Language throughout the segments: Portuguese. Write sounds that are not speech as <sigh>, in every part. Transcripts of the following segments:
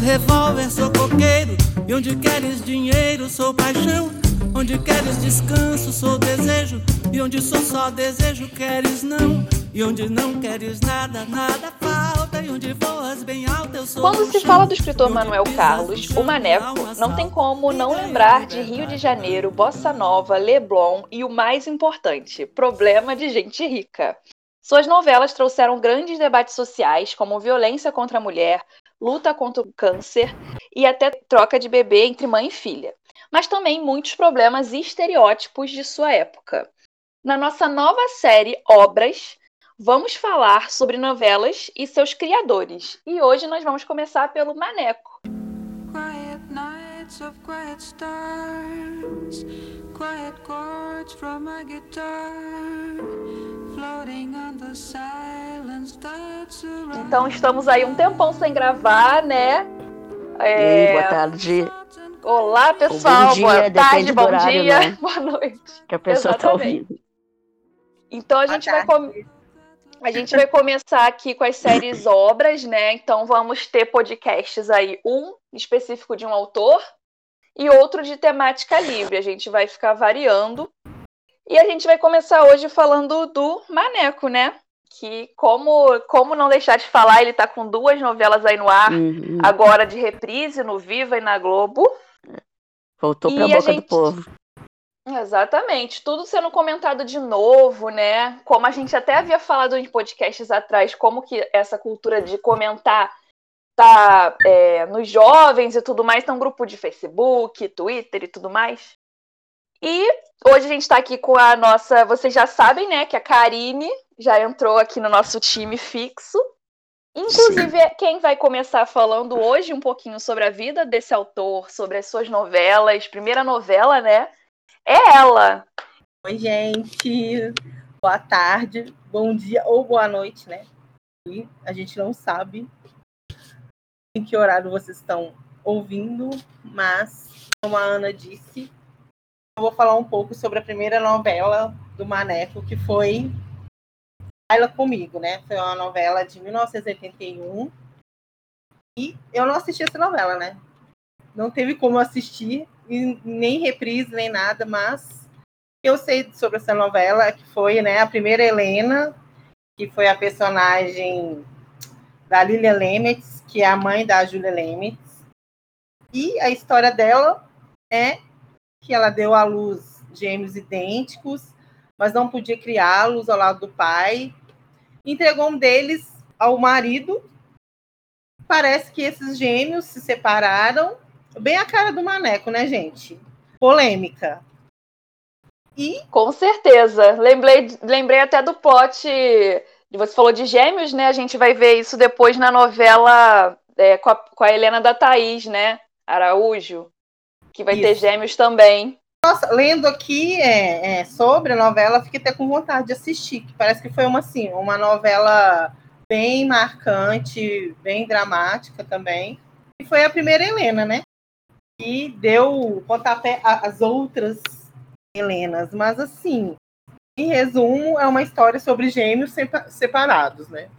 revólver, sou coqueiro. E onde queres dinheiro, sou paixão. Onde queres descanso, sou desejo. E onde sou só desejo, queres não. E onde não queres nada, nada falta. E onde voas bem alto, eu sou. Quando se fala do escritor Manuel Carlos, o Maneco, não tem como não lembrar de Rio de Janeiro, Bossa Nova, Leblon e o mais importante, problema de gente rica. Suas novelas trouxeram grandes debates sociais, como violência contra a mulher, luta contra o câncer e até troca de bebê entre mãe e filha. Mas também muitos problemas e estereótipos de sua época. Na nossa nova série Obras, vamos falar sobre novelas e seus criadores. E hoje nós vamos começar pelo Maneco. Quiet nights of quiet stars, quiet chords from my guitar, Então estamos aí um tempão sem gravar, né? É... Ei, boa tarde. Olá, pessoal. bom dia, boa tarde, bom horário, dia, né? <laughs> boa noite. Que a pessoa está ouvindo. Então a gente vai com... a gente vai começar aqui com as séries obras, né? Então vamos ter podcasts aí, um específico de um autor e outro de temática livre. A gente vai ficar variando. E a gente vai começar hoje falando do Maneco, né? Que como, como não deixar de falar, ele tá com duas novelas aí no ar, Uhum. agora de reprise no Viva e na Globo. Voltou para a boca gente- do povo. Exatamente, tudo sendo comentado de novo, né? Como a gente até havia falado em podcasts atrás, como que essa cultura de comentar tá é, nos jovens e tudo mais, tem um grupo de Facebook, Twitter e tudo mais. E hoje a gente tá aqui com a nossa, vocês já sabem, né, que a Karine já entrou aqui no nosso time fixo. Inclusive, quem vai começar falando hoje um pouquinho sobre a vida desse autor, sobre as suas novelas, primeira novela, né? É ela. Oi, gente. Boa tarde, bom dia ou boa noite, né? E a gente não sabe em que horário vocês estão ouvindo, mas, como a Ana disse, eu vou falar um pouco sobre a primeira novela do Maneco, que foi Baila Comigo, né? Foi uma novela de 1981. E eu não assisti essa novela, né? Não teve como assistir, nem reprise, nem nada, mas eu sei sobre essa novela, que foi né, a primeira Helena, que foi a personagem da Lilia Lemetz, que é a mãe da Julia Lemetz. E a história dela é que ela deu à luz gêmeos idênticos, mas não podia criá-los ao lado do pai. Entregou um deles ao marido. Parece que esses gêmeos se separaram. Bem a cara do Maneco, né, gente? Polêmica. E Com certeza. Lembrei, lembrei até do plot. Você falou de gêmeos, né? A gente vai ver isso depois na novela é, com, a, com a Helena da Thaís, né? Araújo. Que vai ter Isso. gêmeos também. Nossa, lendo aqui é, é, sobre a novela, fiquei até com vontade de assistir, que parece que foi uma assim, uma novela bem marcante, bem dramática também. E foi a primeira Helena, né? E deu pontapé às outras Helenas. Mas assim, em resumo, é uma história sobre gêmeos sepa- separados, né?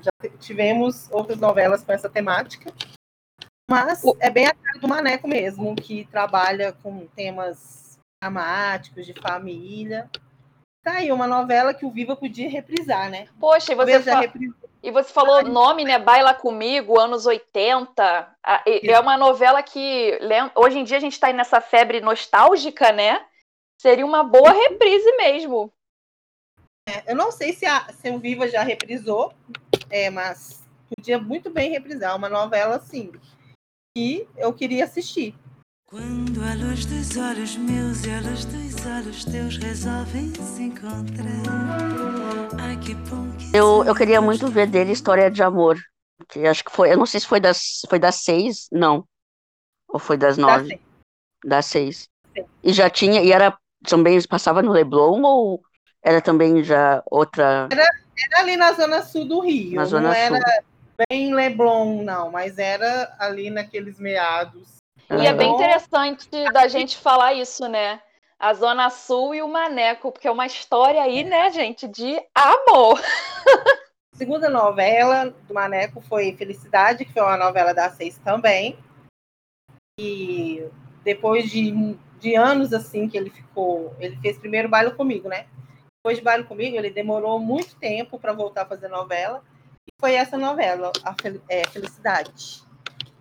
Já tivemos outras novelas com essa temática. Mas é bem a cara do Maneco mesmo, que trabalha com temas dramáticos, de família. Tá aí uma novela que o Viva podia reprisar, né? Poxa, e você, fa- e você falou o nome, né? Baila Comigo, anos 80. Ah, É uma novela que hoje em dia a gente tá aí nessa febre nostálgica, né? Seria uma boa reprise mesmo. Eu não sei se, a, se o Viva já reprisou, é, mas podia muito bem reprisar uma novela assim. Que eu queria assistir. Quando a luz dos olhos meus e a luz dos olhos teus resolvem se encontrar. Ai, que bom que Eu, eu queria muito ver dele História de Amor. Que acho que foi, eu não sei se foi das, foi das seis, não. Ou foi das nove? Das seis. Sim. E já tinha, e era também, passava no Leblon ou era também já outra. Era ali na zona sul do Rio. Na zona não era sul. Bem Leblon, não, mas era ali naqueles meados. E é bem Leblon, interessante da gente falar isso, né? A Zona Sul e o Maneco, porque é uma história aí, né, gente, de amor. <laughs> segunda novela do Maneco foi Felicidade, que foi uma novela da Seis também. E depois de, de anos assim que ele ficou, ele fez primeiro baile comigo, né? Depois de baile comigo, ele demorou muito tempo para voltar a fazer novela. E foi essa novela, a é, Felicidade,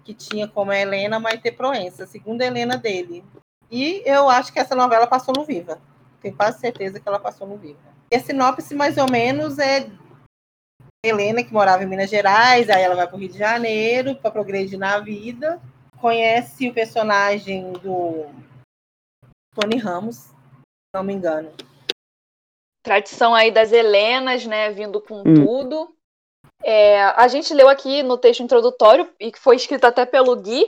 que tinha como Helena Maite Proença, a segunda Helena dele. E eu acho que essa novela passou no Viva. Tenho quase certeza que ela passou no Viva. E a sinopse, mais ou menos, é Helena, que morava em Minas Gerais, aí ela vai para o Rio de Janeiro para progredir na vida. Conhece o personagem do Tony Ramos, se não me engano. Tradição aí das Helenas, né, vindo com hum. tudo. É, a gente leu aqui no texto introdutório, e que foi escrito até pelo Gui,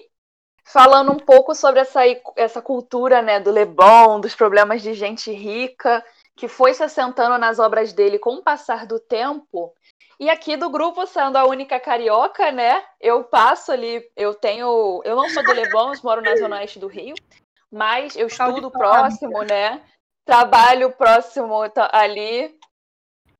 falando um pouco sobre essa, essa cultura né, do Leblon, dos problemas de gente rica, que foi se assentando nas obras dele com o passar do tempo. E aqui do grupo, sendo a única carioca, né? Eu passo ali, eu tenho. Eu não sou do Leblon, eu moro na Zona Oeste do Rio, mas eu estudo próximo, né? Trabalho próximo ali.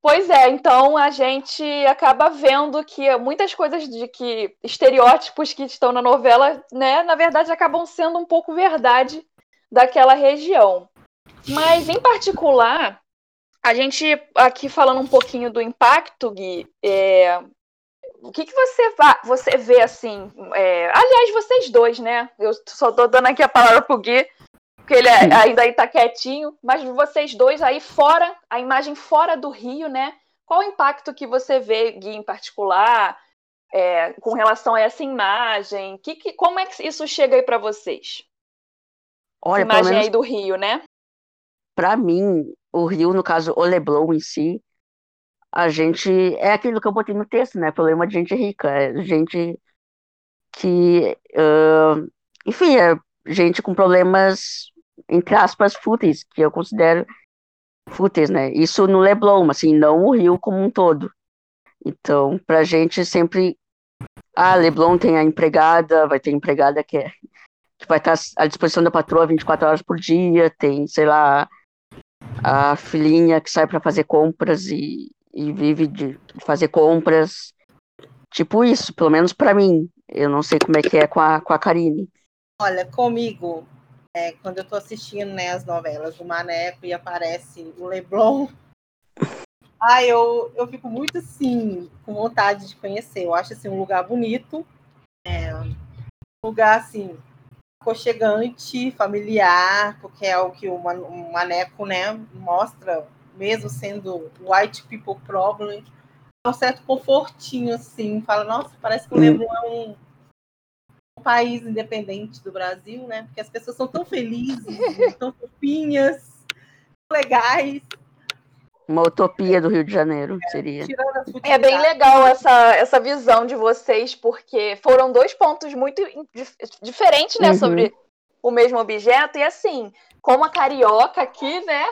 Pois é, então a gente acaba vendo que muitas coisas de que estereótipos que estão na novela, né, na verdade acabam sendo um pouco verdade daquela região. Mas em particular, a gente aqui falando um pouquinho do impacto, Gui, é, o que, que você, você vê assim? É, aliás, vocês dois, né? Eu só tô dando aqui a palavra pro Gui, porque ele é, ainda aí tá quietinho, mas vocês dois aí fora, a imagem fora do Rio, né? Qual o impacto que você vê, Gui, em particular, é, com relação a essa imagem? Que, que, como é que isso chega aí para vocês? Olha, essa imagem menos... aí do Rio, né? para mim, o Rio, no caso, o Leblon em si, a gente. É aquilo que eu botei no texto, né? Problema de gente rica. É gente que. Uh, enfim, é gente com problemas, entre aspas, fúteis, que eu considero fúteis, né? Isso no Leblon, assim, não o Rio como um todo. Então, pra gente sempre. Ah, Leblon tem a empregada, vai ter empregada que, é, que vai estar à disposição da patroa 24 horas por dia, tem, sei lá, a filhinha que sai para fazer compras e, e vive de fazer compras. Tipo isso, pelo menos para mim. Eu não sei como é que é com a, com a Karine. Olha, comigo, é, quando eu tô assistindo né, as novelas do Maneco e aparece o Leblon, ah, eu, eu fico muito assim, com vontade de conhecer. Eu acho assim, um lugar bonito. É, um lugar assim, aconchegante, familiar, porque é o que o Maneco né, mostra, mesmo sendo white people problem, é um certo confortinho, assim, fala, nossa, parece que o Leblon é um, país independente do Brasil, né? Porque as pessoas são tão felizes, <laughs> tão fofinhas, legais. Uma utopia do Rio de Janeiro seria. É bem legal essa, essa visão de vocês, porque foram dois pontos muito diferentes, né, uhum. sobre o mesmo objeto. E assim, como a carioca aqui, né,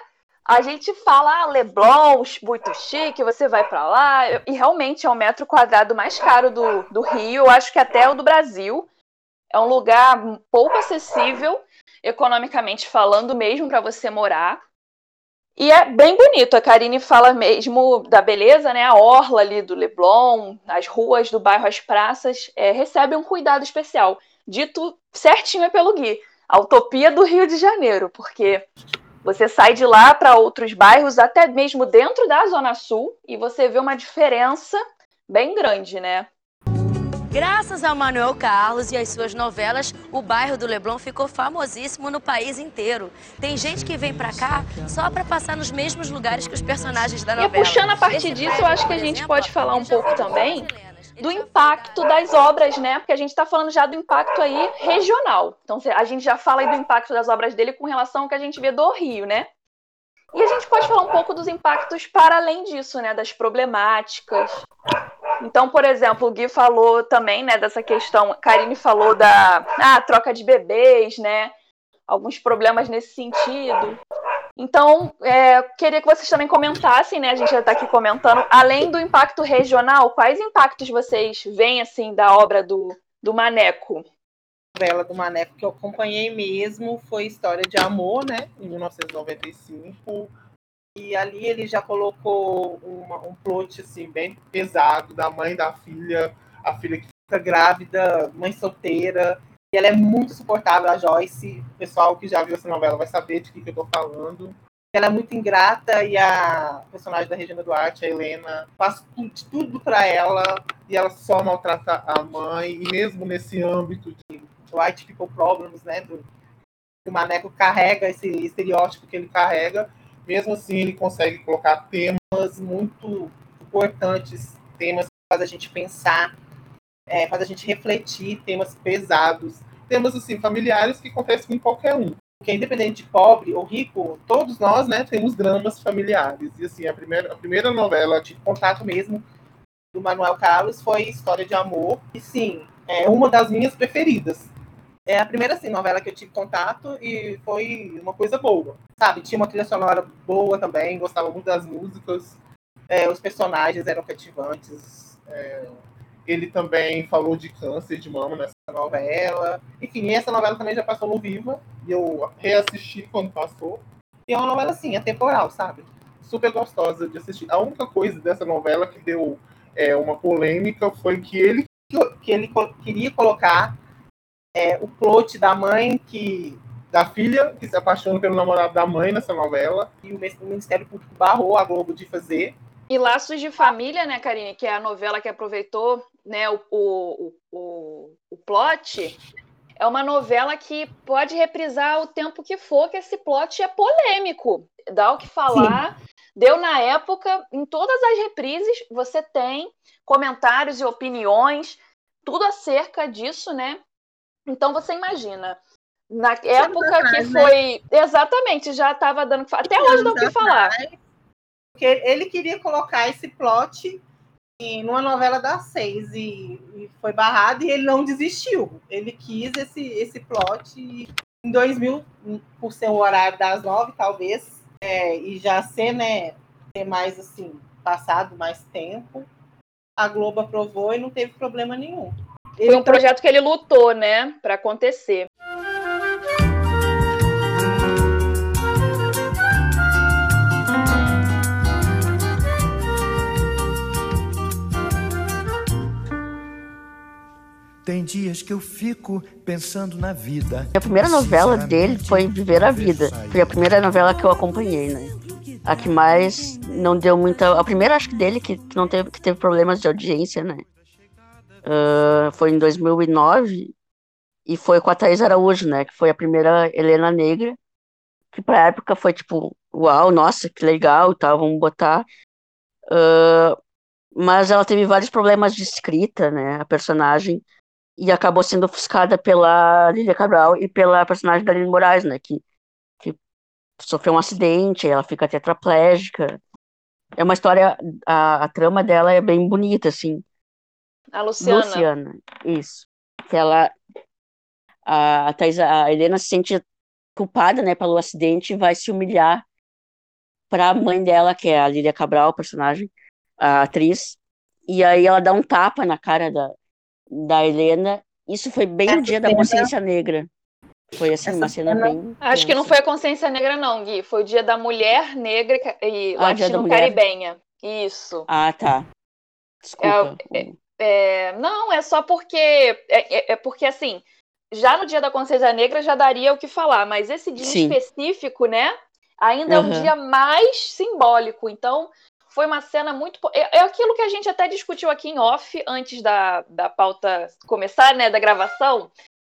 a gente fala ah, Leblon, muito chique, você vai para lá. E realmente é o metro quadrado mais caro do, do Rio, eu acho que até o do Brasil. É um lugar pouco acessível, economicamente falando, mesmo para você morar. E é bem bonito. A Karine fala mesmo da beleza, né? A orla ali do Leblon, as ruas do bairro, as praças, é, recebem um cuidado especial. Dito certinho é pelo Gui. A utopia do Rio de Janeiro, porque você sai de lá para outros bairros, até mesmo dentro da Zona Sul, e você vê uma diferença bem grande, né? Graças ao Manuel Carlos e às suas novelas, o bairro do Leblon ficou famosíssimo no país inteiro. Tem gente que vem para cá só para passar nos mesmos lugares que os personagens da novela. E puxando a partir disso, eu acho que a gente pode falar um pouco também do impacto das obras, né? Porque a gente está falando já do impacto aí regional. Então a gente já fala aí do impacto das obras dele com relação ao que a gente vê do Rio, né? E a gente pode falar um pouco dos impactos para além disso, né? Das problemáticas, então, por exemplo, o Gui falou também, né, dessa questão, Karine falou da ah, troca de bebês, né? Alguns problemas nesse sentido. Então, é, queria que vocês também comentassem, né? A gente já está aqui comentando, além do impacto regional, quais impactos vocês veem assim da obra do, do Maneco? A novela do Maneco que eu acompanhei mesmo foi História de Amor, né? Em 1995 E ali ele já colocou uma, um plot assim, bem pesado da mãe da filha, a filha que fica grávida, mãe solteira. E ela é muito suportável, a Joyce. O pessoal que já viu essa novela vai saber de que, que eu tô falando. Ela é muito ingrata e a personagem da Regina Duarte, a Helena, faz de tudo para ela e ela só maltrata a mãe. E mesmo nesse âmbito de white people problems, né, do, o Maneco carrega esse estereótipo que ele carrega, mesmo assim ele consegue colocar temas muito importantes, temas que faz a gente pensar, é, faz a gente refletir, temas pesados, temas assim familiares que acontecem com qualquer um. Porque independente de pobre ou rico, todos nós, né, temos dramas familiares. E assim, a primeira, a primeira novela de contato mesmo do Manuel Carlos foi História de Amor. E sim, é uma das minhas preferidas. É a primeira assim, novela que eu tive contato e foi uma coisa boa. Sabe, tinha uma trilha sonora boa também, gostava muito das músicas. É, os personagens eram cativantes. É, ele também falou de câncer de mama nessa novela. Enfim, essa novela também já passou no Viva. E eu reassisti quando passou. E é uma novela, assim, atemporal, sabe? Super gostosa de assistir. A única coisa dessa novela que deu é, uma polêmica foi que ele, que ele queria colocar é, o plot da mãe que da filha que se apaixona pelo namorado da mãe nessa novela e o Ministério Público barrou a Globo de fazer e Laços de Família, né, Karine, que é a novela que aproveitou né, o, o, o, o plot, é uma novela que pode reprisar o tempo que for, que esse plot é polêmico. Dá o que falar. Sim. Deu na época, em todas as reprises, você tem comentários e opiniões, tudo acerca disso, né? Então você imagina. Na época atrás, que né? foi. Né? Exatamente, já estava dando. Até hoje dá o que falar. Porque ele queria colocar esse plot em uma novela das seis e, e, foi barrado e ele não desistiu. Ele quis esse, esse plot e, em 2000, por ser o horário das nove, talvez, é, e já ser, né, ter mais assim, passado mais tempo, a Globo aprovou e não teve problema nenhum. Foi um projeto que ele lutou, né, para acontecer. Tem dias que eu fico pensando na vida. A primeira novela dele foi Viver a Vida. Foi a primeira novela que eu acompanhei, né? A que mais não deu muita. A primeira, acho que dele, que não teve, que teve problemas de audiência, né? Uh, foi em 2009 e foi com a Thais Araújo, né? Que foi a primeira Helena Negra. Que pra época foi tipo, uau, nossa, que legal e tal, vamos botar. Uh, mas ela teve vários problemas de escrita, né? A personagem e acabou sendo ofuscada pela Lilia Cabral e pela personagem da Aline Moraes, né, que, que sofreu um acidente, ela fica tetraplégica. É uma história, a, a trama dela é bem bonita, assim. A Luciana. Luciana, isso. Que ela, a, Thais, a Helena se sente culpada, né, pelo acidente e vai se humilhar para a mãe dela, que é a Lilia Cabral, a personagem, a atriz, e aí ela dá um tapa na cara da, da Helena. Isso foi bem Essa no dia cena... da consciência negra. Foi assim, Essa uma cena, cena bem. Acho que não foi a consciência negra, não, Gui. Foi o dia da mulher negra e ah, latino-caribenha. Isso. Ah, tá. Desculpa. É, é, não, é só porque. É, é, é, porque, assim, já no dia da consciência negra já daria o que falar, mas esse dia Sim. específico, né? Ainda uhum. é um dia mais simbólico. Então, foi uma cena muito. É, é aquilo que a gente até discutiu aqui em off, antes da, da pauta começar, né, da gravação.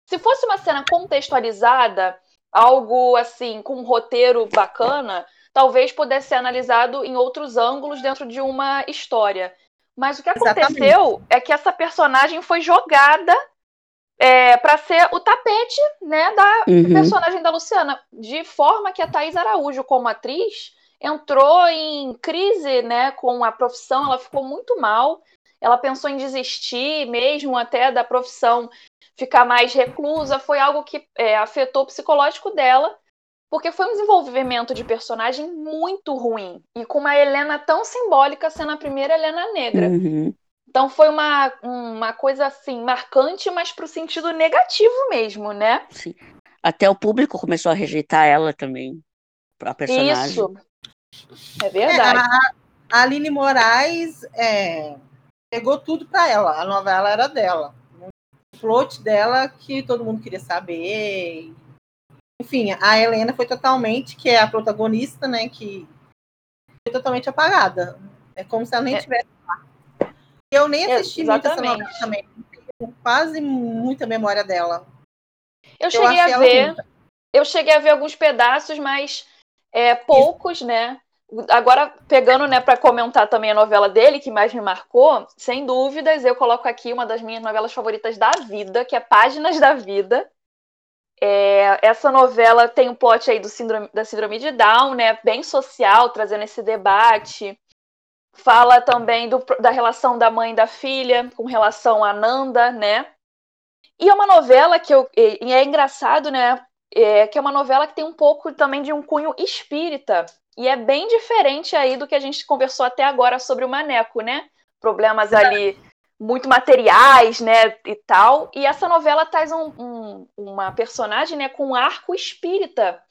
Se fosse uma cena contextualizada, algo assim, com um roteiro bacana, talvez pudesse ser analisado em outros ângulos dentro de uma história. Mas o que aconteceu Exatamente. é que essa personagem foi jogada é, para ser o tapete né, da uhum. personagem da Luciana, de forma que a Thais Araújo, como atriz, entrou em crise né, com a profissão, ela ficou muito mal. Ela pensou em desistir mesmo até da profissão ficar mais reclusa. Foi algo que é, afetou o psicológico dela, porque foi um desenvolvimento de personagem muito ruim. E com uma Helena tão simbólica sendo a primeira Helena negra. Uhum. Então foi uma, uma coisa assim, marcante, mas para o sentido negativo mesmo, né? Sim. Até o público começou a rejeitar ela também, a personagem. Isso. É verdade. É, a Aline Moraes é, pegou tudo para ela. A novela era dela. O float dela que todo mundo queria saber. Enfim, a Helena foi totalmente, que é a protagonista, né? Que foi totalmente apagada. É como se ela nem é. tivesse lá. Eu nem assisti é, muito essa novela também. Tenho quase muita memória dela. Eu cheguei eu a ver. Eu cheguei a ver alguns pedaços, mas é, poucos, Isso. né? Agora, pegando né, para comentar também a novela dele, que mais me marcou, sem dúvidas, eu coloco aqui uma das minhas novelas favoritas da vida, que é Páginas da Vida. É, essa novela tem um plot aí do síndrome, da síndrome de Down, né, bem social, trazendo esse debate. Fala também do, da relação da mãe e da filha com relação a Nanda, né? E é uma novela que eu, e é engraçado, né? É, que é uma novela que tem um pouco também de um cunho espírita. E é bem diferente aí do que a gente conversou até agora sobre o Maneco, né? Problemas ali muito materiais, né, e tal. E essa novela traz um, um, uma personagem, né, com um arco espírita,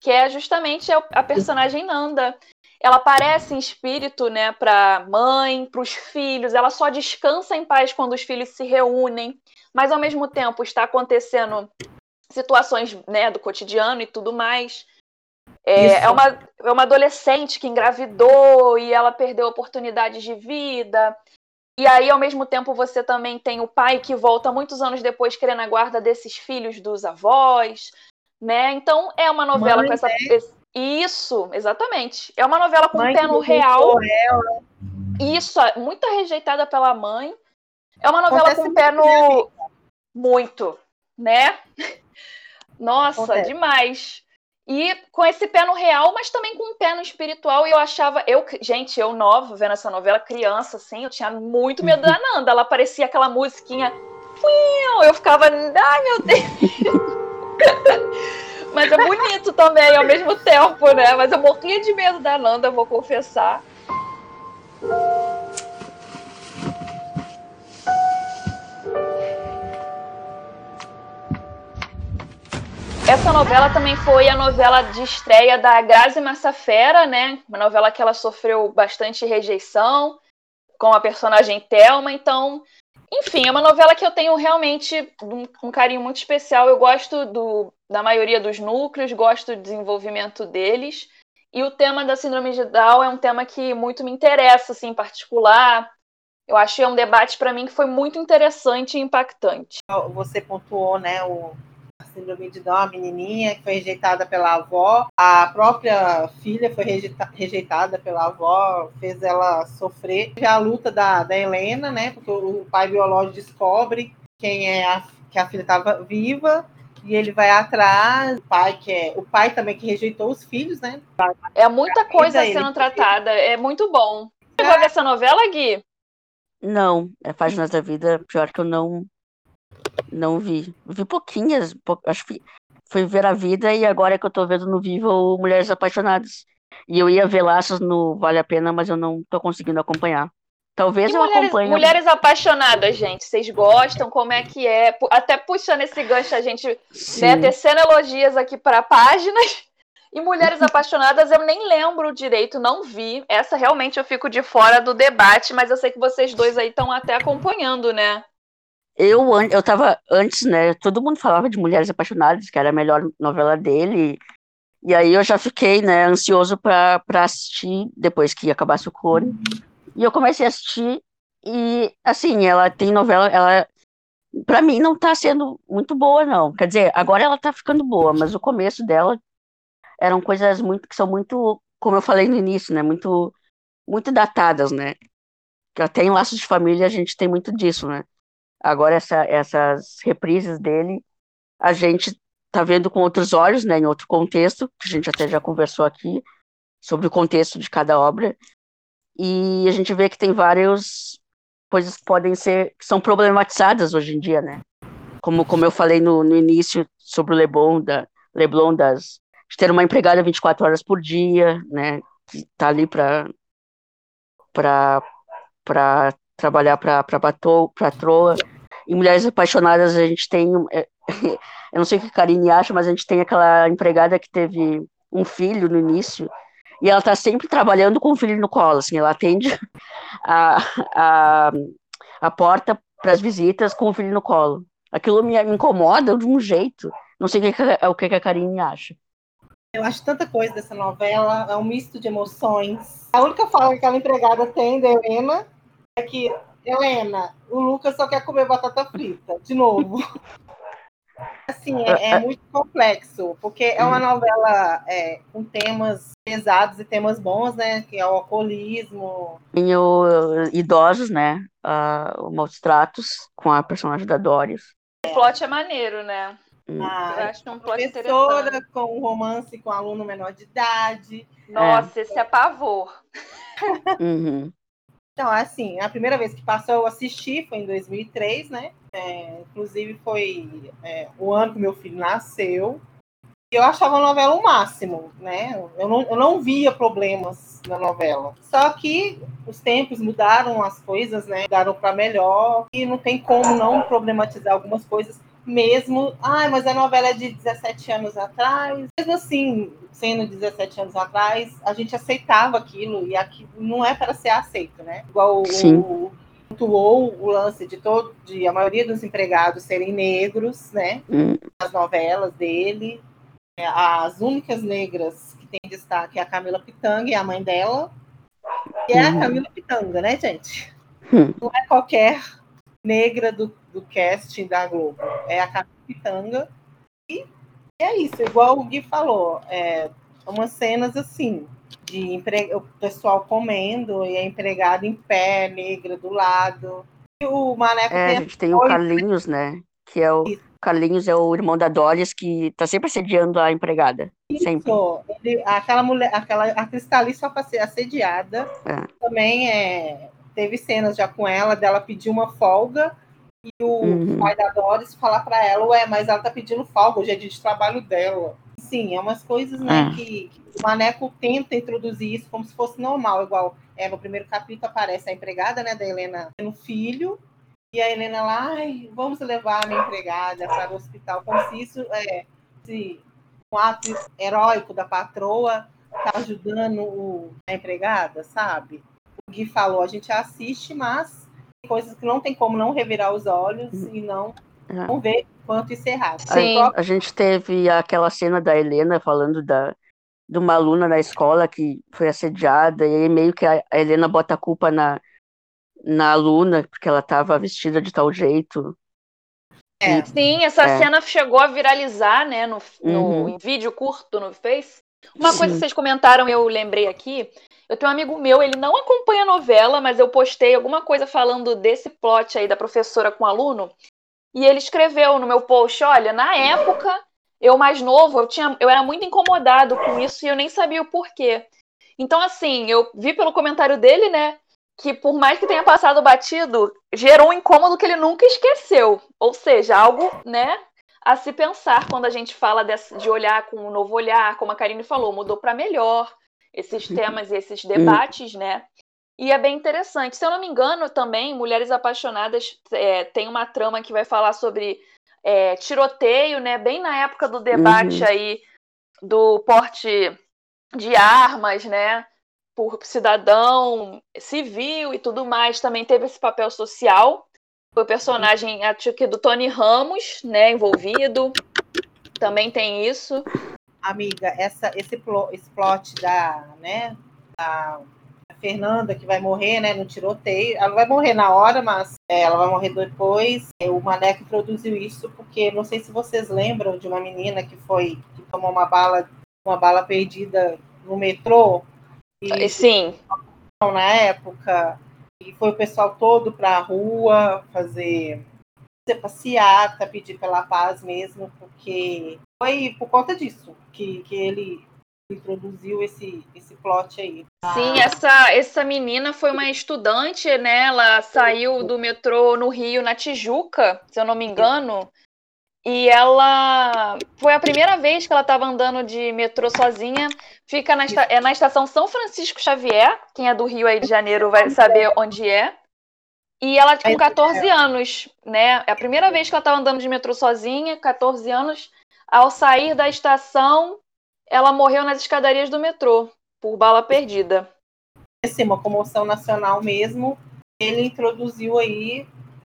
que é justamente a personagem Nanda. Ela aparece em espírito, né, para mãe, para os filhos. Ela só descansa em paz quando os filhos se reúnem, mas ao mesmo tempo está acontecendo situações, né, do cotidiano e tudo mais. É, é, uma, é uma adolescente que engravidou e ela perdeu oportunidades de vida. E aí, ao mesmo tempo, você também tem o pai que volta muitos anos depois querendo a guarda desses filhos dos avós, né? Então, é uma novela Mãe, com essa. Né? Isso, exatamente. É uma novela com Mãe pé no real. Ela. Isso, muito rejeitada pela mãe. É uma novela Acontece com pé no. Muito, né? <laughs> Nossa, Acontece. demais. E com esse pé no real, mas também com um pé no espiritual. Eu achava, eu, gente, eu nova vendo essa novela, criança, assim, eu tinha muito medo da Nanda. Ela parecia aquela musiquinha. Eu ficava, ai meu Deus. <laughs> mas é bonito também ao mesmo tempo, né? Mas eu morria de medo da Nanda, vou confessar. Essa novela também foi a novela de estreia da Grazi Massafera, né? Uma novela que ela sofreu bastante rejeição com a personagem Thelma. Então, enfim, é uma novela que eu tenho realmente um, um carinho muito especial. Eu gosto do, da maioria dos núcleos, gosto do desenvolvimento deles. E o tema da síndrome de Down é um tema que muito me interessa, assim, em particular. Eu achei um debate para mim que foi muito interessante e impactante. Você pontuou, né, o síndrome de Down, a menininha que foi rejeitada pela avó, a própria filha foi rejeita, rejeitada pela avó, fez ela sofrer. A luta da, da Helena, né? Porque o pai biológico descobre quem é a, que a filha estava viva e ele vai atrás. O pai que é o pai também que rejeitou os filhos, né? É muita coisa sendo tratada, é muito bom. Você vai ver essa novela, Gui? Não, é Páginas da Vida, pior que eu não não vi. Vi pouquinhas, acho que foi ver a vida e agora é que eu tô vendo no Vivo Mulheres Apaixonadas. E eu ia ver laços no Vale a Pena, mas eu não tô conseguindo acompanhar. Talvez e eu mulheres, acompanhe. Mulheres apaixonadas, gente. Vocês gostam? Como é que é? Até puxando esse gancho, a gente né, tecendo elogias aqui para páginas. <laughs> E Mulheres Apaixonadas eu nem lembro direito, não vi. Essa realmente eu fico de fora do debate, mas eu sei que vocês dois aí estão até acompanhando, né? Eu, eu tava antes, né? Todo mundo falava de Mulheres Apaixonadas, que era a melhor novela dele. E aí eu já fiquei, né, ansioso para assistir depois que acabasse o clone. E eu comecei a assistir e assim, ela tem novela, ela para mim não tá sendo muito boa não. Quer dizer, agora ela tá ficando boa, mas o começo dela eram coisas muito que são muito, como eu falei no início, né, muito muito datadas, né? Que até em Laços de Família a gente tem muito disso, né? Agora, essa, essas reprises dele, a gente está vendo com outros olhos, né, em outro contexto, que a gente até já conversou aqui, sobre o contexto de cada obra, e a gente vê que tem várias coisas que podem ser, que são problematizadas hoje em dia, né, como, como eu falei no, no início sobre o Leblon, da, Leblon das, de ter uma empregada 24 horas por dia, né, que está ali para para trabalhar para a Troa. Em Mulheres Apaixonadas, a gente tem. É, <laughs> eu não sei o que a Karine acha, mas a gente tem aquela empregada que teve um filho no início. e ela tá sempre trabalhando com o filho no colo, assim, ela atende a, a, a porta para as visitas com o filho no colo. Aquilo me, me incomoda de um jeito. Não sei o que, o que a Karine acha. Eu acho tanta coisa dessa novela, é um misto de emoções. A única fala que aquela empregada tem da Helena é que, Helena, o Lucas só quer comer batata frita, de novo. Assim, é, é muito complexo, porque é uma novela é, com temas pesados e temas bons, né? Que é o alcoolismo. E o idosos, né? Uh, maus tratos com a personagem da Doris. O plot é maneiro, né? Ah, eu acho que é um plot professora com um romance com um aluno menor de idade. Nossa, é. esse é pavor. Uhum. Então, assim, a primeira vez que passou eu assisti foi em 2003, né? É, inclusive foi é, o ano que meu filho nasceu. E eu achava a novela o máximo, né? Eu não, eu não via problemas na novela. Só que os tempos mudaram as coisas, né? Mudaram para melhor. E não tem como não problematizar algumas coisas mesmo, ah, mas a novela é de 17 anos atrás. Mesmo assim, sendo 17 anos atrás, a gente aceitava aquilo e aquilo não é para ser aceito, né? Igual Sim. o pontuou o lance de todo, de a maioria dos empregados serem negros, né? Hum. As novelas dele, é, as únicas negras que tem destaque é a Camila Pitanga e a mãe dela, que é a hum. Camila Pitanga, né, gente? Hum. Não é qualquer negra do, do casting da Globo. É a Capitanga. E é isso, igual o Gui falou. É umas cenas assim, de empre... o pessoal comendo e a empregada em pé, negra do lado. E o Maneco é, tem a gente tem o Carlinhos, né? Que é o. Isso. Carlinhos é o irmão da Doris que tá sempre assediando a empregada. Isso. Sempre. Ele, aquela mulher, aquela atriz tá ali só para ser assediada. É. Também é teve cenas já com ela, dela pedir uma folga e o uhum. pai da Doris falar para ela, ué, mas ela tá pedindo folga, hoje é dia de trabalho dela. Sim, é umas coisas, né, é. que, que, o Maneco tenta introduzir isso como se fosse normal, igual é, no primeiro capítulo aparece a empregada, né, da Helena tendo filho, e a Helena lá, ai, vamos levar a minha empregada para o hospital, como se isso é se, um ato heróico da patroa tá ajudando o, a empregada, sabe? Gui falou, a gente assiste, mas coisas que não tem como não revirar os olhos uhum. e não, é. não ver quanto isso é errado. Sim. A, a gente teve aquela cena da Helena falando da, de uma aluna na escola que foi assediada, e aí meio que a, a Helena bota a culpa na, na aluna, porque ela estava vestida de tal jeito. É. Sim, essa é. cena chegou a viralizar, né, no, no uhum. vídeo curto no Face. Uma Sim. coisa que vocês comentaram, eu lembrei aqui, eu tenho um amigo meu, ele não acompanha a novela, mas eu postei alguma coisa falando desse plot aí da professora com o aluno. E ele escreveu no meu post: olha, na época, eu mais novo, eu, tinha, eu era muito incomodado com isso e eu nem sabia o porquê. Então, assim, eu vi pelo comentário dele, né? Que por mais que tenha passado batido, gerou um incômodo que ele nunca esqueceu. Ou seja, algo, né? A se pensar quando a gente fala desse, de olhar com um novo olhar, como a Karine falou, mudou para melhor esses temas e esses debates, né? E é bem interessante. Se eu não me engano, também, Mulheres Apaixonadas é, tem uma trama que vai falar sobre é, tiroteio, né? Bem na época do debate uhum. aí do porte de armas, né? Por cidadão civil e tudo mais. Também teve esse papel social. Foi o personagem, acho que do Tony Ramos, né? Envolvido. Também tem isso amiga, essa, esse, plot, esse plot da, né, da Fernanda que vai morrer, né, no tiroteio, ela vai morrer na hora, mas é, ela vai morrer depois. O Maneco produziu isso porque não sei se vocês lembram de uma menina que foi que tomou uma bala, uma bala perdida no metrô. E, Sim. Na época e foi o pessoal todo para a rua fazer passeata, pedir pela paz mesmo, porque foi por conta disso que, que ele introduziu esse, esse plot aí. Sim, essa, essa menina foi uma estudante, né? Ela saiu do metrô no Rio, na Tijuca, se eu não me engano. E ela foi a primeira vez que ela estava andando de metrô sozinha. Fica na, é na estação São Francisco Xavier. Quem é do Rio aí de Janeiro vai saber onde é. E ela com 14 anos, né? É a primeira vez que ela estava andando de metrô sozinha, 14 anos. Ao sair da estação, ela morreu nas escadarias do metrô. por Bala Perdida. Assim, uma comoção nacional mesmo. Ele introduziu aí,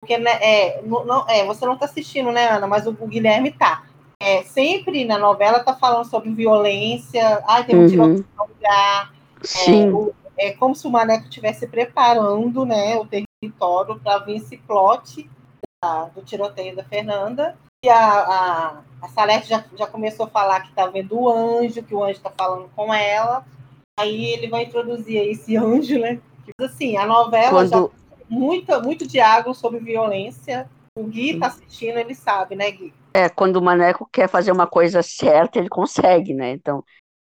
porque né, é, não, é, você não está assistindo, né, Ana? Mas o, o Guilherme tá. É, sempre na novela tá falando sobre violência, ah, tem um uhum. tiroteio no lugar. Sim. É, o, é como se o Maneco estivesse preparando né, o território para vir esse plot do tiroteio da Fernanda. E a, a, a Salete já, já começou a falar que está vendo o anjo, que o anjo está falando com ela. Aí ele vai introduzir esse anjo, né? Assim, a novela Quando... já muito, muito diálogo sobre violência. O Gui está assistindo, ele sabe, né, Gui? É, quando o Maneco quer fazer uma coisa certa, ele consegue, né? Então,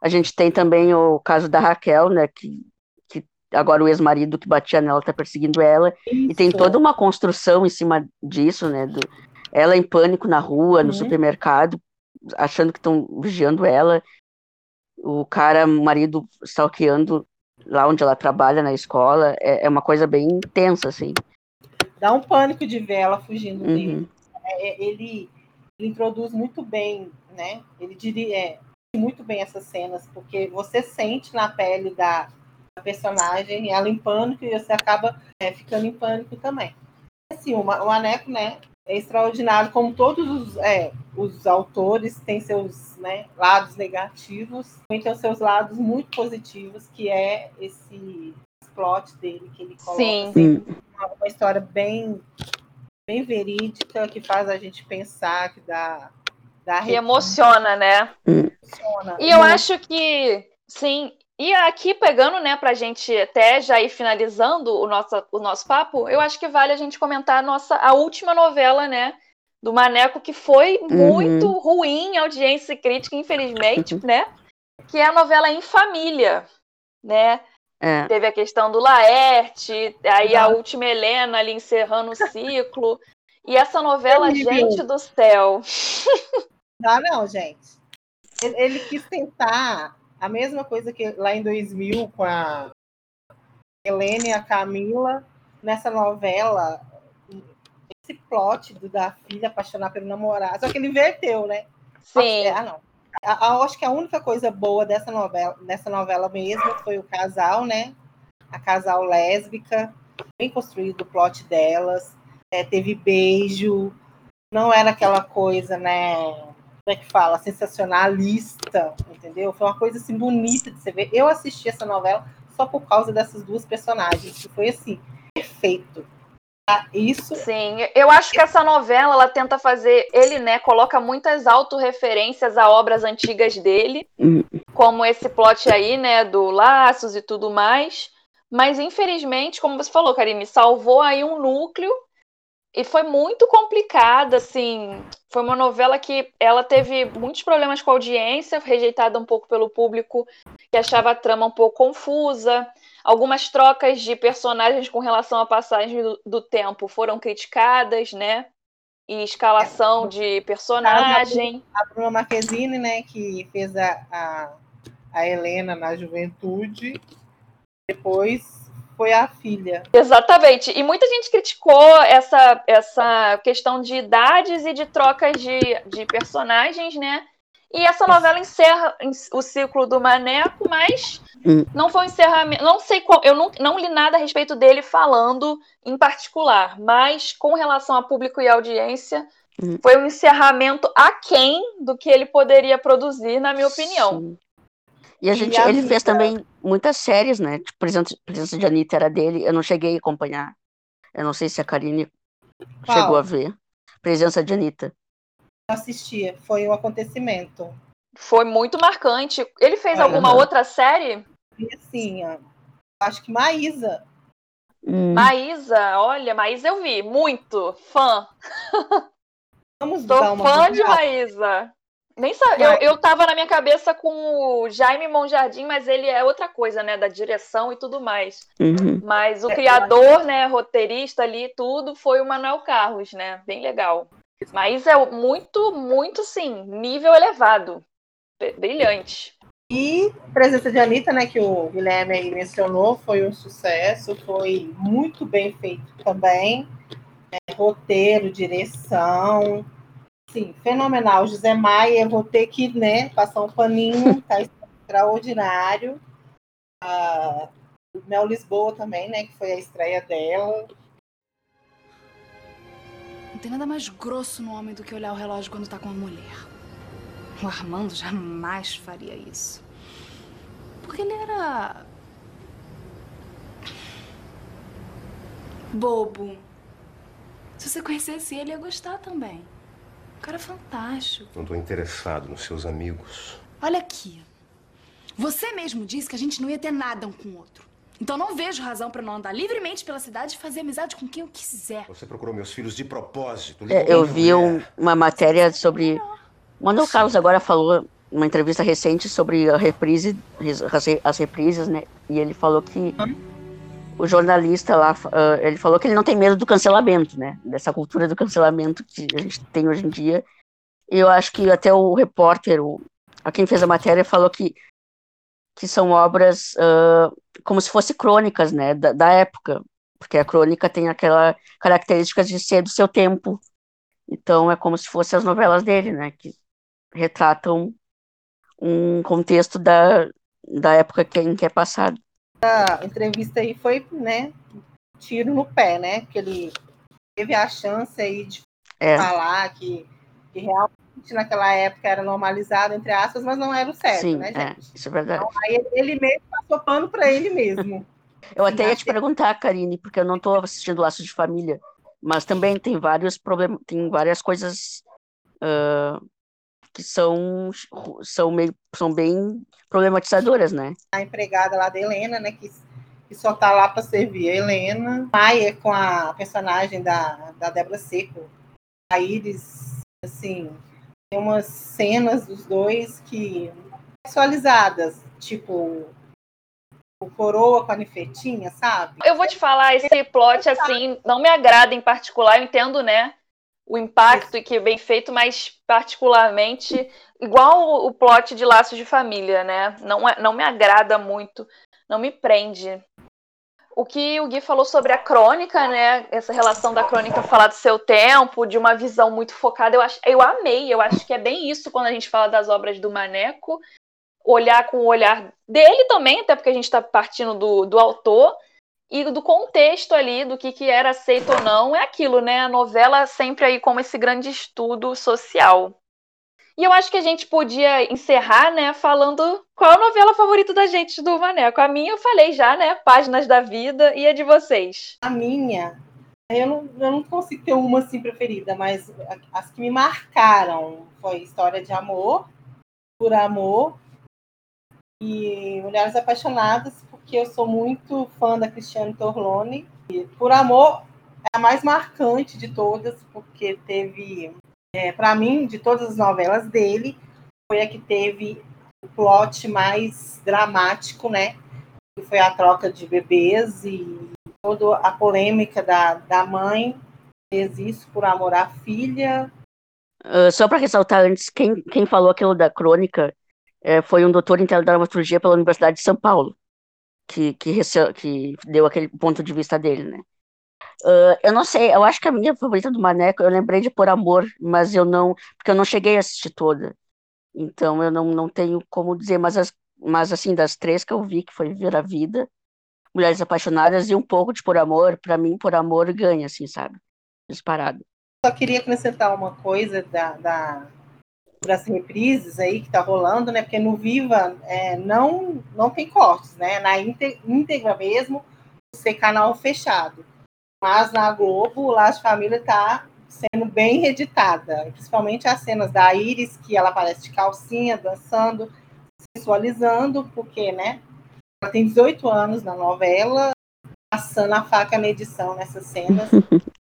a gente tem também o caso da Raquel, né, que agora o ex-marido que batia nela está perseguindo ela, Isso. e tem toda uma construção em cima disso, né? Do, ela em pânico na rua, no uhum. supermercado, achando que estão vigiando ela, o cara, o marido, stalkeando lá onde ela trabalha, na escola, é, é uma coisa bem intensa, assim. Dá um pânico de ver ela fugindo uhum. dele. É, é, ele, ele, introduz muito bem, né? Ele diria é, muito bem essas cenas, porque você sente na pele da, personagem, ela em pânico e você acaba é, ficando em pânico também. Assim, o, o Maneco, né, é extraordinário, como todos os, é, os autores têm seus né, lados negativos, também tem os seus lados muito positivos, que é esse plot dele que ele coloca. Sim. Assim, uma, uma, história bem, bem verídica, que faz a gente pensar, que dá... dá que emociona, né? Emociona. E eu acho que, sim, e aqui, pegando, né, pra gente até já ir finalizando o nosso, o nosso papo, eu acho que vale a gente comentar a nossa a última novela, né, do Maneco, que foi uhum. muito ruim em audiência e crítica, infelizmente, <laughs> né? Que é a novela Em Família, né? É. Teve a questão do Laerte, aí a última Helena ali encerrando o <laughs> ciclo. E essa novela, gente do céu. Não, não, gente. Ele, ele quis tentar a mesma coisa que lá em 2000 com a Helena e a Camila, nessa novela, esse plot do, da filha apaixonar pelo namorado, só que ele inverteu, né? Sim. Ah, não. Eu acho que a única coisa boa dessa novela, dessa novela mesmo foi o casal, né? A casal lésbica, bem construído o plot delas. É, teve beijo, não era aquela coisa, né? Como é que fala, sensacionalista, entendeu? Foi uma coisa assim bonita de você ver. Eu assisti essa novela só por causa dessas duas personagens, que foi assim, perfeito. Ah, isso. Sim, eu acho que essa novela ela tenta fazer, ele, né, coloca muitas autorreferências a obras antigas dele, uhum. como esse plot aí, né, do Laços e tudo mais. Mas infelizmente, como você falou, Karine, salvou aí um núcleo e foi muito complicada, assim. Foi uma novela que ela teve muitos problemas com a audiência, rejeitada um pouco pelo público que achava a trama um pouco confusa. Algumas trocas de personagens com relação à passagem do, do tempo foram criticadas, né? E escalação de personagem. A Bruna Marquezine, né, que fez a, a, a Helena na juventude, depois foi a filha. Exatamente. E muita gente criticou essa, essa questão de idades e de trocas de, de personagens, né? E essa novela encerra o ciclo do Maneco, mas hum. não foi um encerramento. Não sei qual. Eu não, não li nada a respeito dele falando em particular, mas com relação a público e audiência, hum. foi um encerramento aquém do que ele poderia produzir, na minha opinião. Sim. E a gente, e a ele fez também muitas séries, né? Tipo, Presença, Presença de Anitta era dele, eu não cheguei a acompanhar. Eu não sei se a Karine Qual? chegou a ver. Presença de Anitta. Assistia, foi um acontecimento. Foi muito marcante. Ele fez alguma outra série? Assim, acho que Maísa. Hum. Maísa, olha, Maísa eu vi, muito, fã. Vamos Sou dar uma fã de Maísa. Nem sabe, eu, eu tava na minha cabeça com o Jaime Monjardim, mas ele é outra coisa, né? Da direção e tudo mais. Uhum. Mas o é, criador, né, roteirista ali, tudo, foi o Manuel Carlos, né? Bem legal. Mas é muito, muito, sim, nível elevado. Brilhante. E a presença de Anitta, né, que o Guilherme aí mencionou, foi um sucesso, foi muito bem feito também. É, roteiro, direção, Sim, fenomenal. José Maia, vou ter que né, passar um paninho, <laughs> tá extraordinário. A Mel Lisboa também, né? Que foi a estreia dela. Não tem nada mais grosso no homem do que olhar o relógio quando tá com uma mulher. O Armando jamais faria isso. Porque ele era. bobo. Se você conhecesse ele, ia gostar também. Um cara fantástico. Não tô interessado nos seus amigos. Olha aqui. Você mesmo disse que a gente não ia ter nada um com o outro. Então não vejo razão pra não andar livremente pela cidade e fazer amizade com quem eu quiser. Você procurou meus filhos de propósito. É, eu vi um- uma matéria sobre. O Manuel Carlos agora falou numa entrevista recente sobre a reprise, as, as reprises, né? E ele falou que o jornalista lá, ah, ele falou que ele não tem medo do cancelamento, né? Dessa cultura do cancelamento que a gente tem hoje em dia. E eu acho que até o repórter, o, a quem fez a matéria, falou que, que são obras ah, como se fossem crônicas, né? Da, da época. Porque a crônica tem aquela característica de ser do seu tempo. Então é como se fossem as novelas dele, né? Que retratam um contexto da, da época que, em que é passado. A entrevista aí foi, né? Tiro no pé, né? Que ele teve a chance aí de É, falar que, que realmente naquela época era normalizado, entre aspas, mas não era o certo, sim, né, é, gente? isso é verdade. Então, aí ele- mesmo passou pano para ele mesmo. <laughs> Eu até ia te perguntar, Karine, porque eu não estou assistindo Laços de Família, mas também tem vários problemas, tem várias coisas ah, que são, são, meio, são bem problematizadoras, né? a empregada lá da Helena, né? Que, que só tá lá para servir a Helena. Maia com a personagem da, da Débora Seco. A Iris, assim, tem umas cenas dos dois que sexualizadas, tipo o coroa com a nifetinha, sabe? Eu vou te falar, esse plot, assim, não me agrada em particular. Eu entendo, né? O impacto e que é bem feito, mas particularmente, igual o, plot de Laços de Família, né? Não, é- não me agrada muito, não me prende. O que o Gui falou sobre a crônica, né? Essa relação da crônica falar do seu tempo, de uma visão muito focada, eu, acho, eu amei. Eu acho que é bem isso quando a gente fala das obras do Maneco. Olhar com o olhar dele também, até porque a gente está partindo do, do autor, e do contexto ali, do que, que era aceito ou não, é aquilo, né? A novela sempre aí como esse grande estudo social. E eu acho que a gente podia encerrar, né, falando qual a novela favorita da gente do Maneco. A minha eu falei já, né? Páginas da Vida e a de vocês. A minha, eu não, eu não consigo ter uma assim preferida, mas as que me marcaram foi História de Amor, Por Amor e Mulheres Apaixonadas, porque eu sou muito fã da Cristiane Torlone. E Por Amor é a mais marcante de todas, porque teve, é, para mim, de todas as novelas dele, foi a que teve o plot mais dramático, né? Que foi a troca de bebês e toda a polêmica da, da mãe fez isso por amor à filha. Ah, só para ressaltar antes, quem, quem falou aquilo da crônica eh, foi um doutor em teledramaturgia pela Universidade de São Paulo, que, que, que deu aquele ponto de vista dele, né? Ah, eu não sei, eu acho que a minha favorita do Maneco, eu lembrei de Por Amor, mas eu não, porque eu não cheguei a assistir toda. Então eu não, não tenho como dizer, mas, as, mas assim, das três que eu vi, que foi Viver a Vida, Mulheres Apaixonadas e um pouco de Por Amor, para mim, Por Amor ganha, assim, sabe? Disparado. Só queria acrescentar uma coisa da, da das reprises aí que tá rolando, né? Porque no Viva é, não não tem cortes, né? Na íntegra mesmo, ser canal fechado. Mas na Globo, lá de família tá sendo bem reeditada, principalmente as cenas da Iris que ela aparece de calcinha, dançando, sensualizando, porque, né? Ela tem 18 anos na novela, passando a faca na edição nessas cenas. <laughs>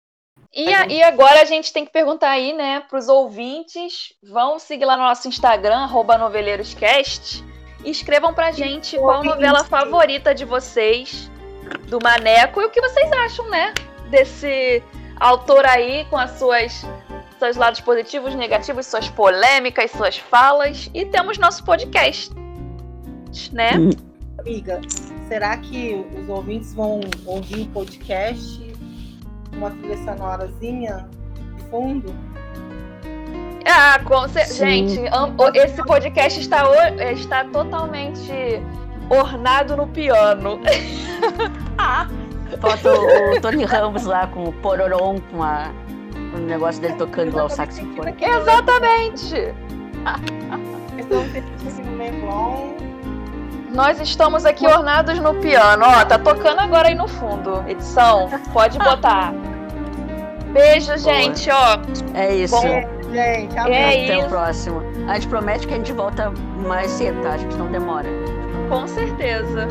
E, a- e agora a gente tem que perguntar aí, né, pros ouvintes. Vão seguir lá no nosso Instagram, arroba noveleiroscast. E escrevam pra gente qual a novela favorita de vocês, do Maneco, e o que vocês acham, né? Desse autor aí com as suas seus lados positivos, negativos, suas polêmicas, suas falas. E temos nosso podcast, né? Amiga, será que os ouvintes vão ouvir o podcast uma trilha sonorazinha de fundo? Ah, com cer- gente, esse podcast está, está totalmente ornado no piano. Falta o, o Tony Ramos lá com o Pororom, com a, o negócio dele tocando lá o saxofone. Exatamente! Aqui no Leblon. Nós estamos aqui ornados no piano. Ó, tá tocando agora aí no fundo. Edição, pode botar. Beijo, gente, ó. É isso. Bom, Gente, É Até isso. o próximo. A gente promete que a gente volta mais cedo, tá? A gente não demora. com certeza.